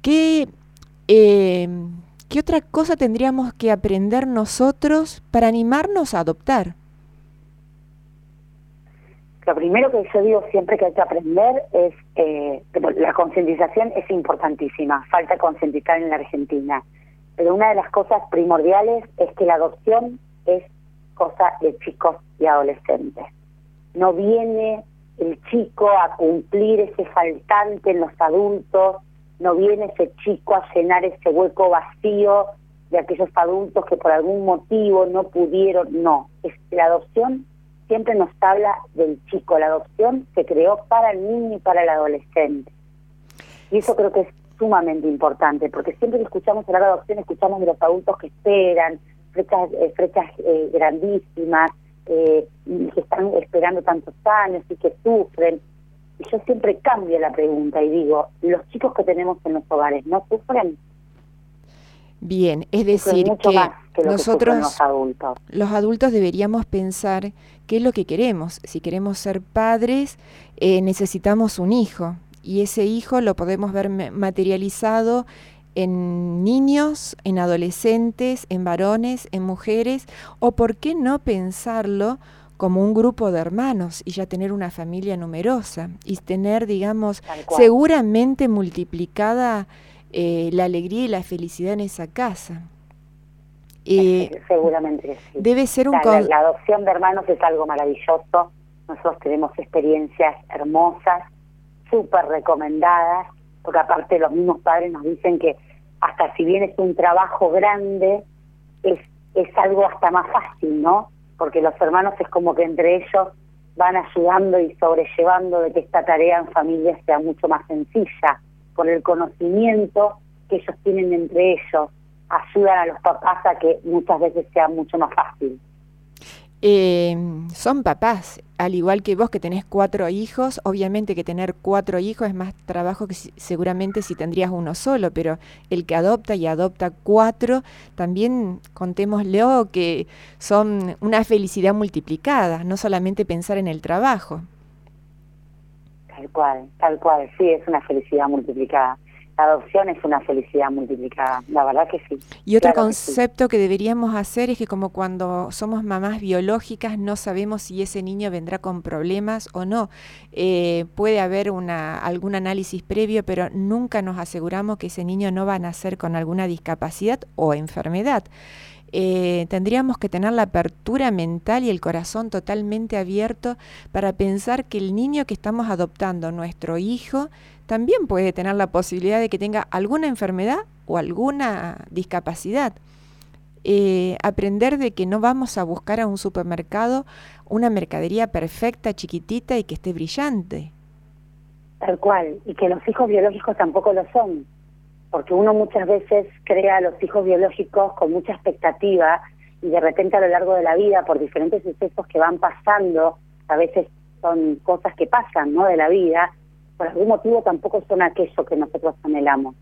¿Qué, eh, ¿Qué otra cosa tendríamos que aprender nosotros para animarnos a adoptar? Lo primero que yo digo siempre que hay que aprender es eh, la concientización es importantísima, falta concientizar en la Argentina, pero una de las cosas primordiales es que la adopción es cosa de chicos y adolescentes. No viene el chico a cumplir ese faltante en los adultos, no viene ese chico a llenar ese hueco vacío de aquellos adultos que por algún motivo no pudieron, no, es la adopción siempre nos habla del chico. La adopción se creó para el niño y para el adolescente. Y eso creo que es sumamente importante, porque siempre que escuchamos hablar de adopción, escuchamos de los adultos que esperan, flechas, eh, eh, grandísimas, eh, que están esperando tantos años y que sufren. Y yo siempre cambio la pregunta y digo, ¿los chicos que tenemos en los hogares no sufren? Bien, es decir, que que lo Nosotros, que los adultos. Los adultos deberíamos pensar qué es lo que queremos. Si queremos ser padres, eh, necesitamos un hijo y ese hijo lo podemos ver materializado en niños, en adolescentes, en varones, en mujeres, o por qué no pensarlo como un grupo de hermanos y ya tener una familia numerosa y tener, digamos, seguramente multiplicada eh, la alegría y la felicidad en esa casa. Eh, seguramente sí. Debe ser un... La, adopción de hermanos es algo maravilloso. Nosotros tenemos experiencias hermosas, súper recomendadas, porque aparte los mismos padres nos dicen que hasta si bien es un trabajo grande, es, es algo hasta más fácil, ¿no? porque los hermanos es como que entre ellos van ayudando y sobrellevando de que esta tarea en familia sea mucho más sencilla, por el conocimiento que ellos tienen entre ellos, ayudan a los papás a que muchas veces sea mucho más fácil. Eh, son papás, al igual que vos que tenés cuatro hijos, obviamente que tener cuatro hijos es más trabajo que seguramente si tendrías uno solo, pero el que adopta y adopta cuatro, también contémosle que son una felicidad multiplicada, no solamente pensar en el trabajo. Tal cual, tal cual, sí, es una felicidad multiplicada la adopción es una felicidad multiplicada, la verdad que sí. Y otro concepto que, deberíamos hacer es que como cuando somos mamás biológicas no sabemos si ese niño vendrá con problemas o no. Eh, puede haber una, algún análisis previo, pero nunca nos aseguramos que ese niño no va a nacer con alguna discapacidad o enfermedad. Eh, tendríamos que tener la apertura mental y el corazón totalmente abierto para pensar que el niño que estamos adoptando, nuestro hijo, también puede tener la posibilidad de que tenga alguna enfermedad o alguna discapacidad. Eh, aprender de que no vamos a buscar a un supermercado una mercadería perfecta, chiquitita y que esté brillante. Tal cual, y que los hijos biológicos tampoco lo son, porque uno muchas veces crea a los hijos biológicos con mucha expectativa y de repente a lo largo de la vida, por diferentes sucesos que van pasando, a veces son cosas que pasan, ¿no? De la vida, por algún motivo tampoco son aquello que nosotros anhelamos.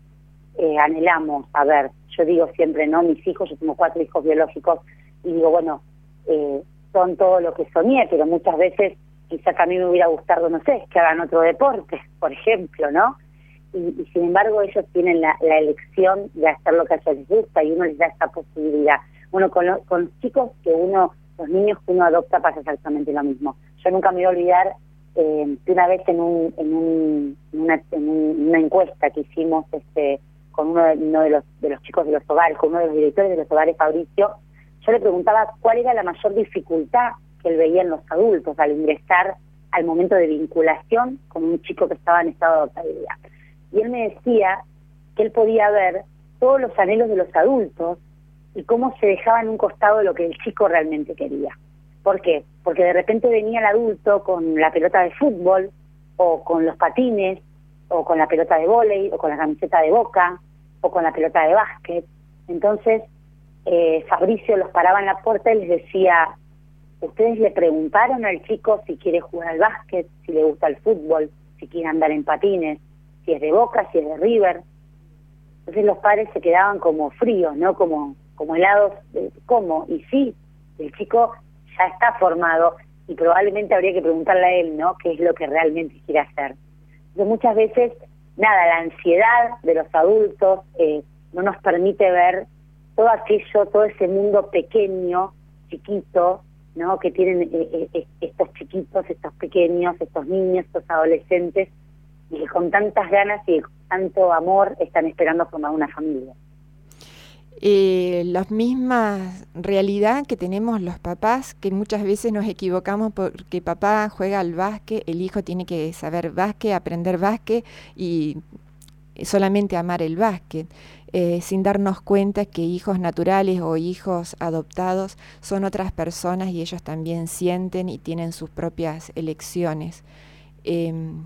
Eh, anhelamos, a ver, yo digo siempre, ¿no? Mis hijos, yo tengo cuatro hijos biológicos, y digo, bueno, eh, son todo lo que soñé, pero muchas veces quizá que a mí me hubiera gustado, no sé, que hagan otro deporte, por ejemplo, ¿no? Y, sin embargo ellos tienen la, elección de hacer lo que a ellos les gusta y uno les da esa posibilidad. Uno con, con los chicos que uno, los niños que uno adopta pasa exactamente lo mismo. Yo nunca me voy a olvidar eh, una vez en, un, en, un, una, en una encuesta que hicimos este, con uno, de, los, de los chicos de los hogares, con uno de los directores de los hogares, Fabricio, yo le preguntaba cuál era la mayor dificultad que él veía en los adultos al ingresar al momento de vinculación con un chico que estaba en estado de adoptabilidad. Y él me decía que él podía ver todos los anhelos de los adultos y cómo se dejaba en un costado de lo que el chico realmente quería. ¿Por qué? Porque de repente venía el adulto con la pelota de fútbol o con los patines o con la pelota de vóley o con la camiseta de boca o con la pelota de básquet. Entonces eh, Fabricio los paraba en la puerta y les decía, ustedes le preguntaron al chico si quiere jugar al básquet, si le gusta el fútbol, si quiere andar en patines, si es de Boca, si es de River. Entonces los padres se quedaban como fríos, ¿no? Como, como helados, ¿cómo? Y sí, el chico ya está formado y probablemente habría que preguntarle a él, ¿no? ¿Qué es lo que realmente quiere hacer? Entonces muchas veces, nada, la ansiedad de los adultos eh, no nos permite ver todo aquello, todo ese mundo pequeño, chiquito, ¿no? Que tienen eh, eh, estos chiquitos, estos pequeños, estos niños, estos adolescentes, y que con tantas ganas y con tanto amor están esperando formar una familia eh, la misma realidad que tenemos los papás, que muchas veces nos equivocamos porque papá juega al básquet, el hijo tiene que saber básquet, aprender básquet y solamente amar el básquet, eh, sin darnos cuenta que hijos naturales o hijos adoptados son otras personas y ellos también sienten y tienen sus propias elecciones. Em,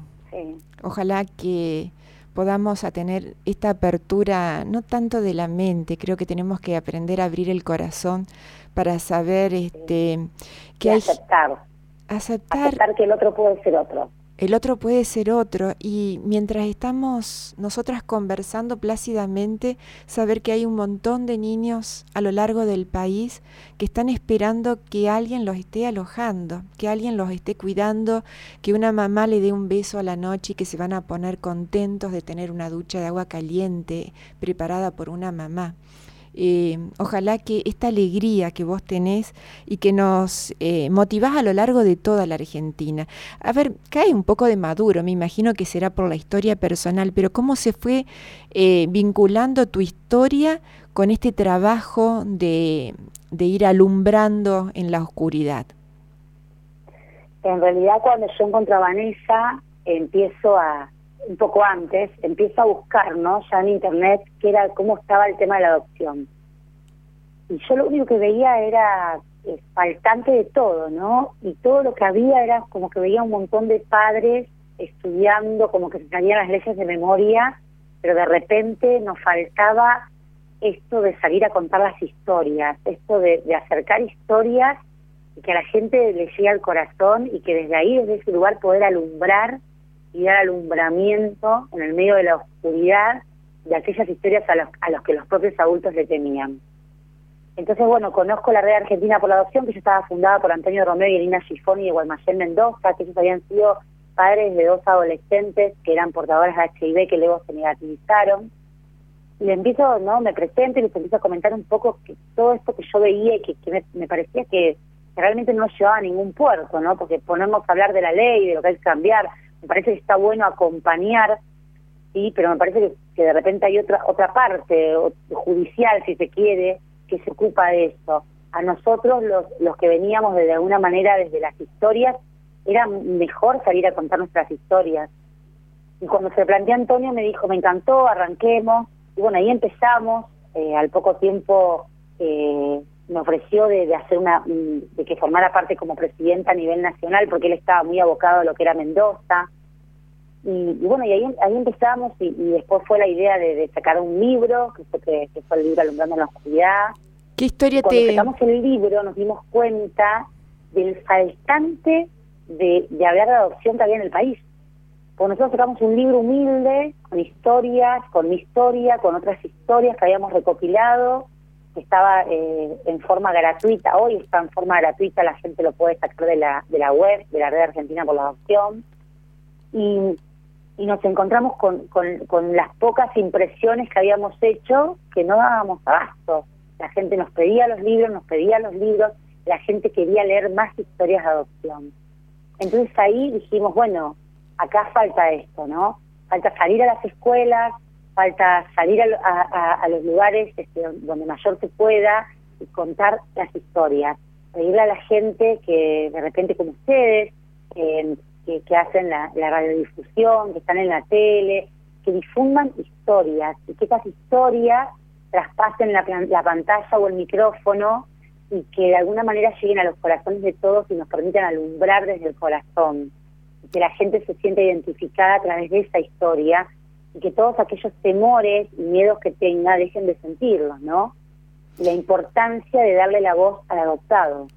ojalá que podamos a tener esta apertura, no tanto de la mente, creo que tenemos que aprender a abrir el corazón para saber este que hay, aceptar. aceptar aceptar que el otro puede ser otro. El otro puede ser otro y mientras estamos nosotras conversando plácidamente, saber que hay un montón de niños a lo largo del país que están esperando que alguien los esté alojando, que alguien los esté cuidando, que una mamá le dé un beso a la noche y que se van a poner contentos de tener una ducha de agua caliente preparada por una mamá. Eh, ojalá que esta alegría que vos tenés y que nos eh, motivás a lo largo de toda la Argentina. A ver, cae un poco de maduro, me imagino que será por la historia personal, pero ¿cómo se fue eh, vinculando tu historia con este trabajo de, de ir alumbrando en la oscuridad? En realidad cuando yo encuentro a Vanessa, empiezo a, un poco antes, empiezo a buscar, ¿no? Ya en internet, qué era, cómo estaba el tema de la adopción. Y yo lo único que veía era eh, faltante de todo, ¿no? Y todo lo que había era como que veía un montón de padres estudiando, como que se salían las leyes de memoria, pero de repente nos faltaba esto de salir a contar las historias, esto de, de acercar historias y que a la gente le llegue al corazón y que desde ahí, desde ese lugar, poder alumbrar y dar alumbramiento en el medio de la oscuridad de aquellas historias a los, a los que los propios adultos le temían. Entonces, bueno, conozco la Red Argentina por la Adopción, que ya estaba fundada por Antonio Romeo y Elina Gifoni de Guaymallén Mendoza, que ellos habían sido padres de dos adolescentes que eran portadores de HIV que luego se negativizaron. Y le empiezo, ¿no? Me presento y les empiezo a comentar un poco que todo esto que yo veía y que, me, me, parecía que realmente no llevaba a ningún puerto, ¿no? Porque ponemos a hablar de la ley, de lo que hay que cambiar, me parece que está bueno acompañar, sí, pero me parece que, de repente hay otra otra parte judicial, si se quiere, que se ocupa de eso. A nosotros, los, los que veníamos de alguna manera desde las historias, era mejor salir a contar nuestras historias. Y cuando se planteó Antonio me dijo, me encantó, arranquemos. Y bueno, ahí empezamos. Eh, al poco tiempo eh, me ofreció de, hacer una, mm, de que formara parte como presidenta a nivel nacional, porque él estaba muy abocado a lo que era Mendoza. Y, bueno, y ahí, ahí empezamos y, después fue la idea de, sacar un libro, que fue, que, fue el libro Alumbrando en la Oscuridad. ¿Qué historia Cuando te...? sacamos el libro nos dimos cuenta del faltante de, de hablar de adopción que había en el país. Porque nosotros sacamos un libro humilde, con historias, con mi historia, con otras historias que habíamos recopilado, estaba eh, en forma gratuita, hoy está en forma gratuita, la gente lo puede sacar de la, de la web, de la Red Argentina por la Adopción, y, y nos encontramos con, con, las pocas impresiones que habíamos hecho que no dábamos abasto. La gente nos pedía los libros, nos pedía los libros, la gente quería leer más historias de adopción. Entonces ahí dijimos, bueno, acá falta esto, ¿no? Falta salir a las escuelas, falta salir a, los lugares este, donde mayor se pueda y contar las historias, pedirle a la gente que de repente como ustedes, que, hacen la, radiodifusión, que están en la tele, que difundan historias y que esas historias traspasen la, la pantalla o el micrófono y que de alguna manera lleguen a los corazones de todos y nos permitan alumbrar desde el corazón. Y que la gente se sienta identificada a través de esa historia y que todos aquellos temores y miedos que tenga dejen de sentirlos, ¿no? La importancia de darle la voz al adoptado.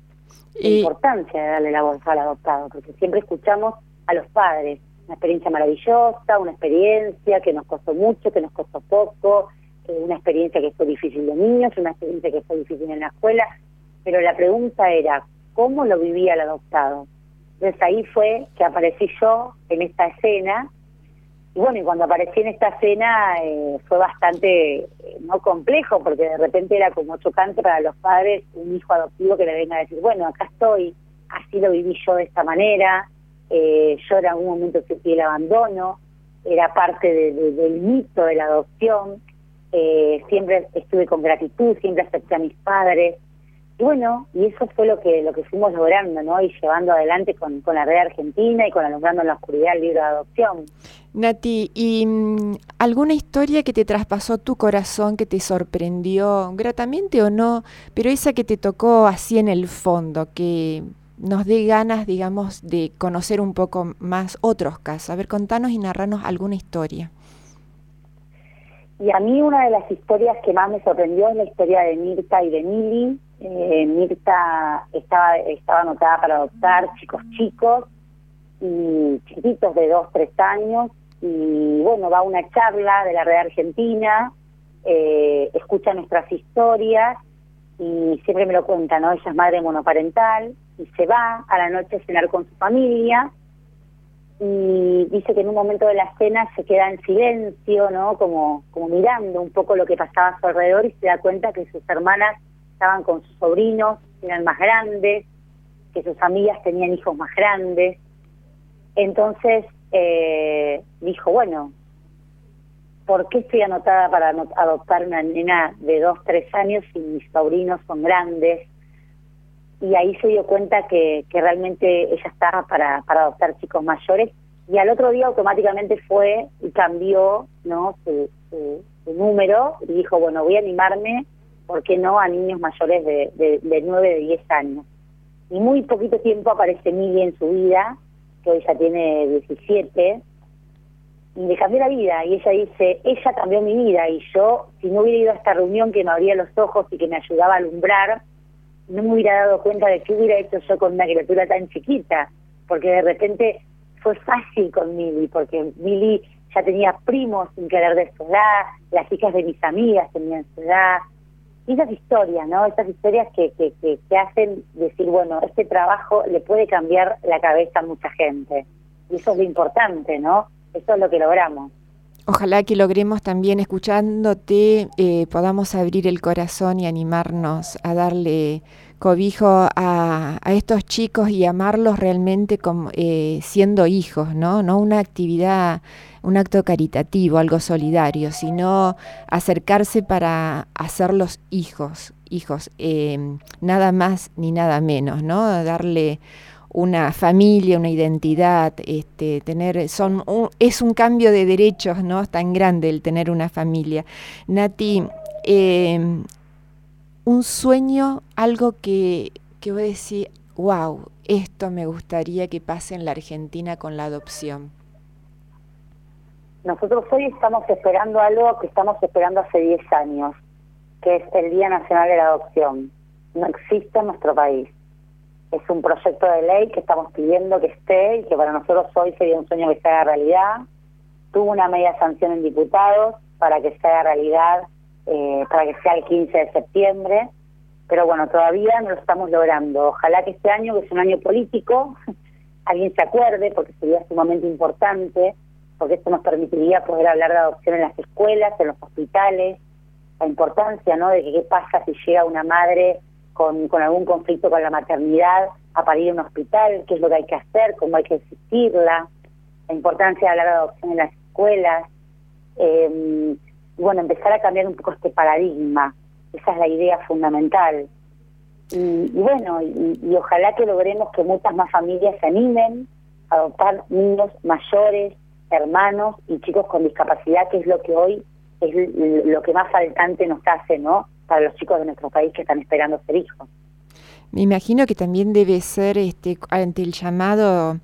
La importancia de darle la voz al adoptado, porque siempre escuchamos a los padres, una experiencia maravillosa, una experiencia que nos costó mucho, que nos costó poco, eh, una experiencia que fue difícil de niños, una experiencia que fue difícil en la escuela, pero la pregunta era, ¿cómo lo vivía el adoptado? Entonces ahí fue que aparecí yo en esta escena y bueno, y cuando aparecí en esta escena eh, fue bastante eh, no complejo, porque de repente era como chocante para los padres un hijo adoptivo que le venga a decir, bueno, acá estoy, así lo viví yo de esta manera, eh, yo en algún momento sentí el abandono, era parte del mito de la adopción, siempre estuve con gratitud, siempre acepté a mis padres, y bueno, y eso fue lo que lo que fuimos logrando, ¿no? Y llevando adelante con, con la red argentina y con Alumbrando en la Oscuridad el libro de adopción. Nati, ¿y mm, alguna historia que te traspasó tu corazón, que te sorprendió, gratamente o no, pero esa que te tocó así en el fondo, que nos dé ganas, digamos, de conocer un poco más otros casos? A ver, contanos y narranos alguna historia. Y a mí una de las historias que más me sorprendió es la historia de Mirta y de Mili, eh, Mirta estaba, estaba anotada para adoptar chicos chicos y chiquitos de dos, tres años, y bueno, va a una charla de la red argentina, eh, escucha nuestras historias y siempre me lo cuenta, ¿no? Ella es madre monoparental y se va a la noche a cenar con su familia y dice que en un momento de la cena se queda en silencio, ¿no? Como, como mirando un poco lo que pasaba a su alrededor y se da cuenta que sus hermanas estaban con sus sobrinos, eran más grandes, que sus amigas tenían hijos más grandes. Entonces eh, dijo, bueno, ¿por qué estoy anotada para adoptar una nena de dos, tres años si mis sobrinos son grandes? Y ahí se dio cuenta que, realmente ella estaba para, para adoptar chicos mayores y al otro día automáticamente fue y cambió no su, número y dijo, bueno, voy a animarme, ¿por qué no?, a niños mayores de, de, de 9, de 10 años. Y muy poquito tiempo aparece Mili en su vida, que hoy ya tiene 17, y le cambió la vida. Y ella dice, ella cambió mi vida. Y yo, si no hubiera ido a esta reunión que me abría los ojos y que me ayudaba a alumbrar, no me hubiera dado cuenta de qué hubiera hecho yo con una criatura tan chiquita. Porque de repente fue fácil con Mili, porque Mili ya tenía primos sin querer de su edad, las hijas de mis amigas tenían su edad. Esas historias, ¿no? Esas historias que, que, que, que hacen decir, bueno, este trabajo le puede cambiar la cabeza a mucha gente. Y eso es lo importante, ¿no? Eso es lo que logramos. Ojalá que logremos también, escuchándote, eh, podamos abrir el corazón y animarnos a darle cobijo a, estos chicos y amarlos realmente como, eh, siendo hijos, ¿no? No una actividad, un acto caritativo, algo solidario, sino acercarse para hacerlos hijos, hijos, eh, nada más ni nada menos, ¿no? Darle una familia, una identidad, este, tener, son es un cambio de derechos, ¿no? Tan grande el tener una familia. Nati, em, un sueño, algo que, que a decir, wow, esto me gustaría que pase en la Argentina con la adopción. Nosotros hoy estamos esperando algo que estamos esperando hace 10 años, que es el Día Nacional de la Adopción. No existe en nuestro país es un proyecto de ley que estamos pidiendo que esté y que para nosotros hoy sería un sueño que se haga realidad. Tuvo una media sanción en diputados para que se haga realidad, eh, para que sea el 15 de septiembre, pero bueno, todavía no lo estamos logrando. Ojalá que este año, que es un año político, alguien se acuerde, porque sería sumamente importante, porque esto nos permitiría poder hablar de adopción en las escuelas, en los hospitales, la importancia, ¿no?, de que qué pasa si llega una madre con, con algún conflicto con la maternidad a parir en un hospital, qué es lo que hay que hacer, cómo hay que asistirla, la importancia de hablar de adopción en las escuelas, eh, y bueno, empezar a cambiar un poco este paradigma, esa es la idea fundamental. Y, bueno, y, ojalá que logremos que muchas más familias se animen a adoptar niños mayores, hermanos y chicos con discapacidad, que es lo que hoy es lo que más faltante nos hace, ¿no? para los chicos de nuestro país que están esperando ser hijos. Me imagino que también debe ser este ante el llamado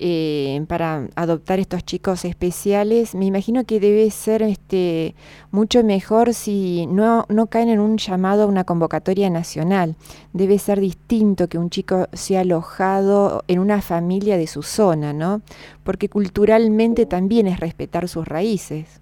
eh, para adoptar estos chicos especiales, me imagino que debe ser este mucho mejor si no, no caen en un llamado a una convocatoria nacional. Debe ser distinto que un chico sea alojado en una familia de su zona, ¿no? Porque culturalmente también es respetar sus raíces.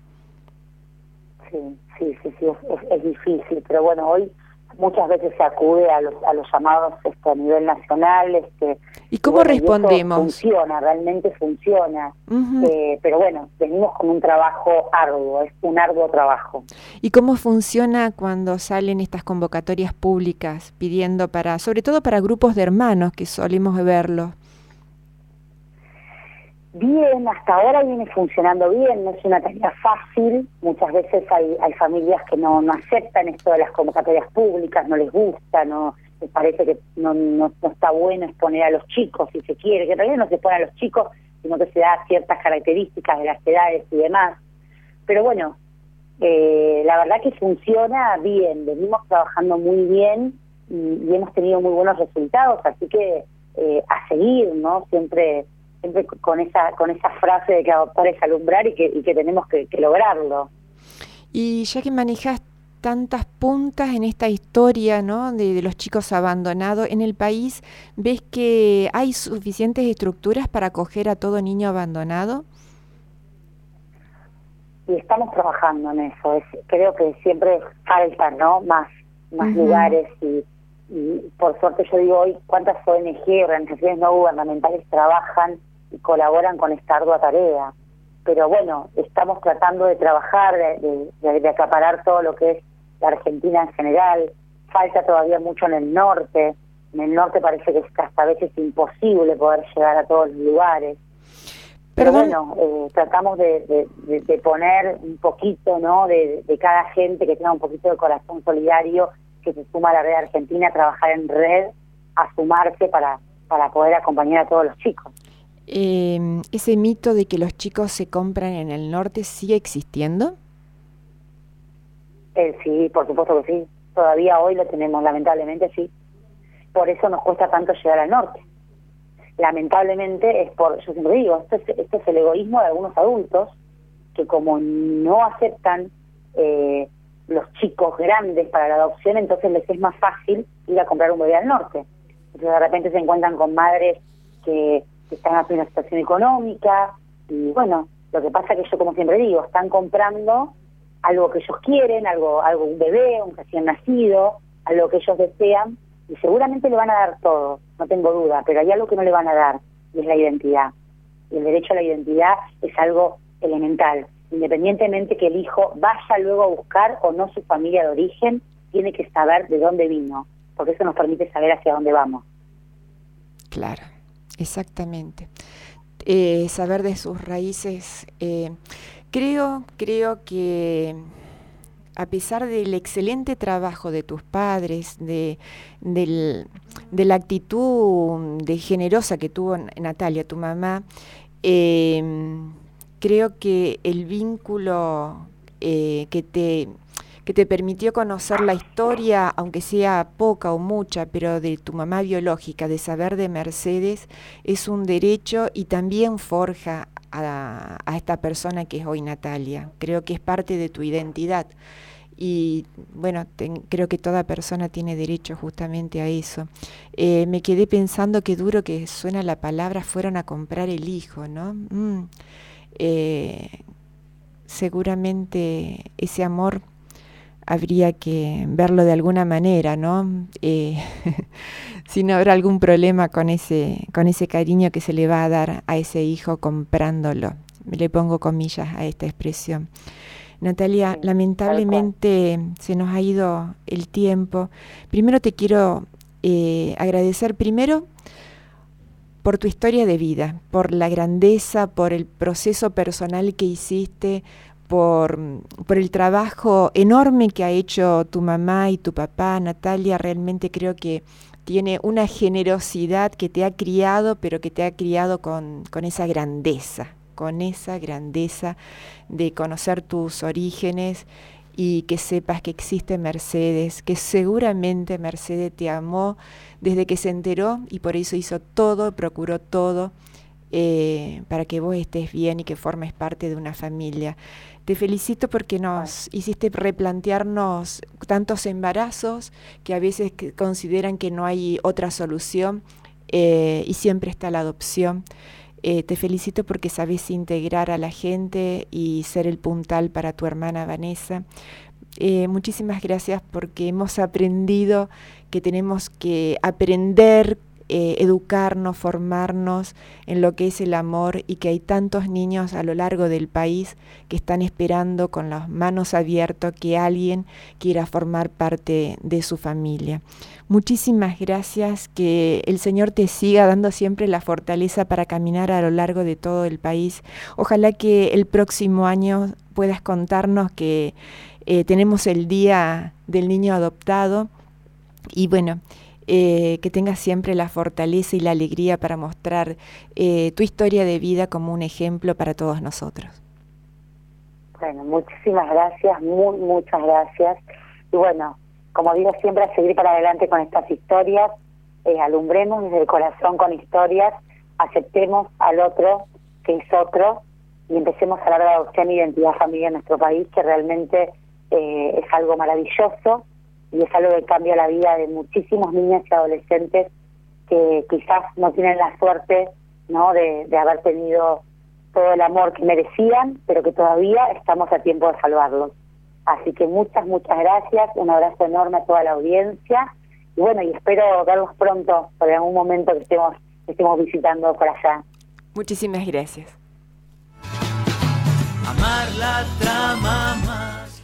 Sí sí, sí, sí, es, difícil, pero bueno, hoy muchas veces se acude a los, a los llamados este, a nivel nacional. Este, ¿Y cómo respondemos? funciona, realmente funciona. Eh, pero bueno, venimos con un trabajo arduo, es un arduo trabajo. ¿Y cómo funciona cuando salen estas convocatorias públicas pidiendo para, sobre todo para grupos de hermanos que solemos verlo? Bien, hasta ahora viene funcionando bien, no es una tarea fácil, muchas veces hay, familias que no, no aceptan esto de las convocatorias públicas, no les gusta, no les parece que no, no, está bueno exponer a los chicos si se quiere, que en realidad no se pone a los chicos, sino que se da ciertas características de las edades y demás. Pero bueno, eh, la verdad que funciona bien, venimos trabajando muy bien y, hemos tenido muy buenos resultados, así que eh, a seguir, ¿no? Siempre siempre con esa con esa frase de que adoptar es alumbrar y que, y que tenemos que, lograrlo. Y ya que manejas tantas puntas en esta historia ¿no? de, los chicos abandonados en el país, ¿ves que hay suficientes estructuras para acoger a todo niño abandonado? Y estamos trabajando en eso. creo que siempre falta ¿no? más, más lugares y, por suerte yo digo hoy cuántas ONG, organizaciones no gubernamentales trabajan y colaboran con esta ardua tarea. Pero bueno, estamos tratando de trabajar, de acaparar todo lo que es la Argentina en general, falta todavía mucho en el norte, en el norte parece que hasta a veces imposible poder llegar a todos los lugares. Pero bueno, eh, tratamos de, poner un poquito, ¿no? De, cada gente que tenga un poquito de corazón solidario, que se suma a la red argentina, a trabajar en red, a sumarse para, para poder acompañar a todos los chicos. Eh, ¿Ese mito de que los chicos se compran en el norte sigue existiendo? Eh, sí, por supuesto que sí. Todavía hoy lo tenemos, lamentablemente sí. Por eso nos cuesta tanto llegar al norte. Lamentablemente es por, yo siempre digo, esto es, esto es el egoísmo de algunos adultos que como no aceptan eh, los chicos grandes para la adopción, entonces les es más fácil ir a comprar un bebé al norte. Entonces de repente se encuentran con madres que, que están en una situación económica y bueno, lo que pasa que yo como siempre digo, están comprando algo que ellos quieren, algo, algo un bebé, un recién nacido, algo que ellos desean, y seguramente le van a dar todo, no tengo duda, pero hay algo que no le van a dar, y es la identidad. Y el derecho a la identidad es algo elemental. Independientemente que el hijo vaya luego a buscar o no su familia de origen, tiene que saber de dónde vino, porque eso nos permite saber hacia dónde vamos. Claro, exactamente. Eh, saber de sus raíces. Eh, Creo, creo que a pesar del excelente trabajo de tus padres, de, la actitud de generosa que tuvo Natalia, tu mamá, em, creo que el vínculo eh, que te que te permitió conocer la historia, aunque sea poca o mucha, pero de tu mamá biológica, de saber de Mercedes, es un derecho y también forja a, esta persona que es hoy Natalia. Creo que es parte de tu identidad. Y bueno, creo que toda persona tiene derecho justamente a eso. Eh, me quedé pensando qué duro que suena la palabra, fueron a comprar el hijo, ¿no? Mm. Eh, seguramente ese amor habría que verlo de alguna manera, ¿no? Eh, si no habrá algún problema con ese, con ese cariño que se le va a dar a ese hijo comprándolo. Le pongo comillas a esta expresión. Natalia, lamentablemente se nos ha ido el tiempo. Primero te quiero eh, agradecer primero por tu historia de vida, por la grandeza, por el proceso personal que hiciste, por, por, el trabajo enorme que ha hecho tu mamá y tu papá, Natalia. Realmente creo que tiene una generosidad que te ha criado, pero que te ha criado con, con esa grandeza, con esa grandeza de conocer tus orígenes y que sepas que existe Mercedes, que seguramente Mercedes te amó desde que se enteró y por eso hizo todo, procuró todo eh, para que vos estés bien y que formes parte de una familia. Te felicito porque nos hiciste replantearnos tantos embarazos que a veces consideran que no hay otra solución eh, y siempre está la adopción. Eh, te felicito porque sabes integrar a la gente y ser el puntal para tu hermana Vanessa. Eh, muchísimas gracias porque hemos aprendido que tenemos que aprender eh, educarnos, formarnos en lo que es el amor y que hay tantos niños a lo largo del país que están esperando con las manos abiertas que alguien quiera formar parte de su familia. Muchísimas gracias, que el Señor te siga dando siempre la fortaleza para caminar a lo largo de todo el país. Ojalá que el próximo año puedas contarnos que eh, tenemos el Día del Niño Adoptado y bueno, eh, que tengas siempre la fortaleza y la alegría para mostrar eh, tu historia de vida como un ejemplo para todos nosotros. Bueno, muchísimas gracias, muy, muchas gracias. Y bueno, como digo siempre, a seguir para adelante con estas historias, eh, alumbremos desde el corazón con historias, aceptemos al otro que es otro y empecemos a hablar de adopción e identidad familiar en nuestro país, que realmente eh, es algo maravilloso y es algo que cambia la vida de muchísimos niños y adolescentes que quizás no tienen la suerte no de, de haber tenido todo el amor que merecían, pero que todavía estamos a tiempo de salvarlos. Así que muchas, muchas gracias, un abrazo enorme a toda la audiencia y bueno, y espero verlos pronto por algún momento que estemos, estemos visitando por allá. Muchísimas gracias. Amar la trama más.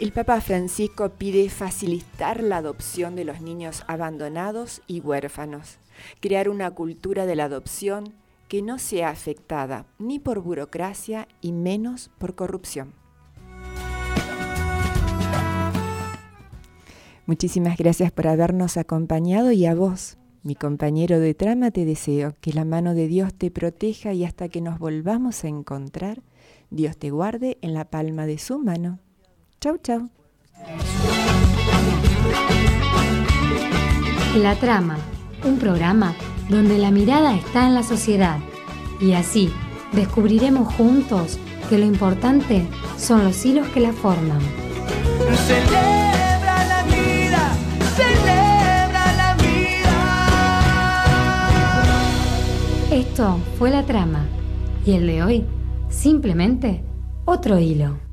El Papa Francisco pide facilitar la adopción de los niños abandonados y huérfanos, crear una cultura de la adopción que no sea afectada ni por burocracia y menos por corrupción. Muchísimas gracias por habernos acompañado y a vos, mi compañero de trama, te deseo que la mano de Dios te proteja y hasta que nos volvamos a encontrar, Dios te guarde en la palma de su mano. Chau, chau. La trama, un programa donde la mirada está en la sociedad y así descubriremos juntos que lo importante son los hilos que la forman. Celebra la vida, celebra la vida. Esto fue la trama y el de hoy, simplemente otro hilo.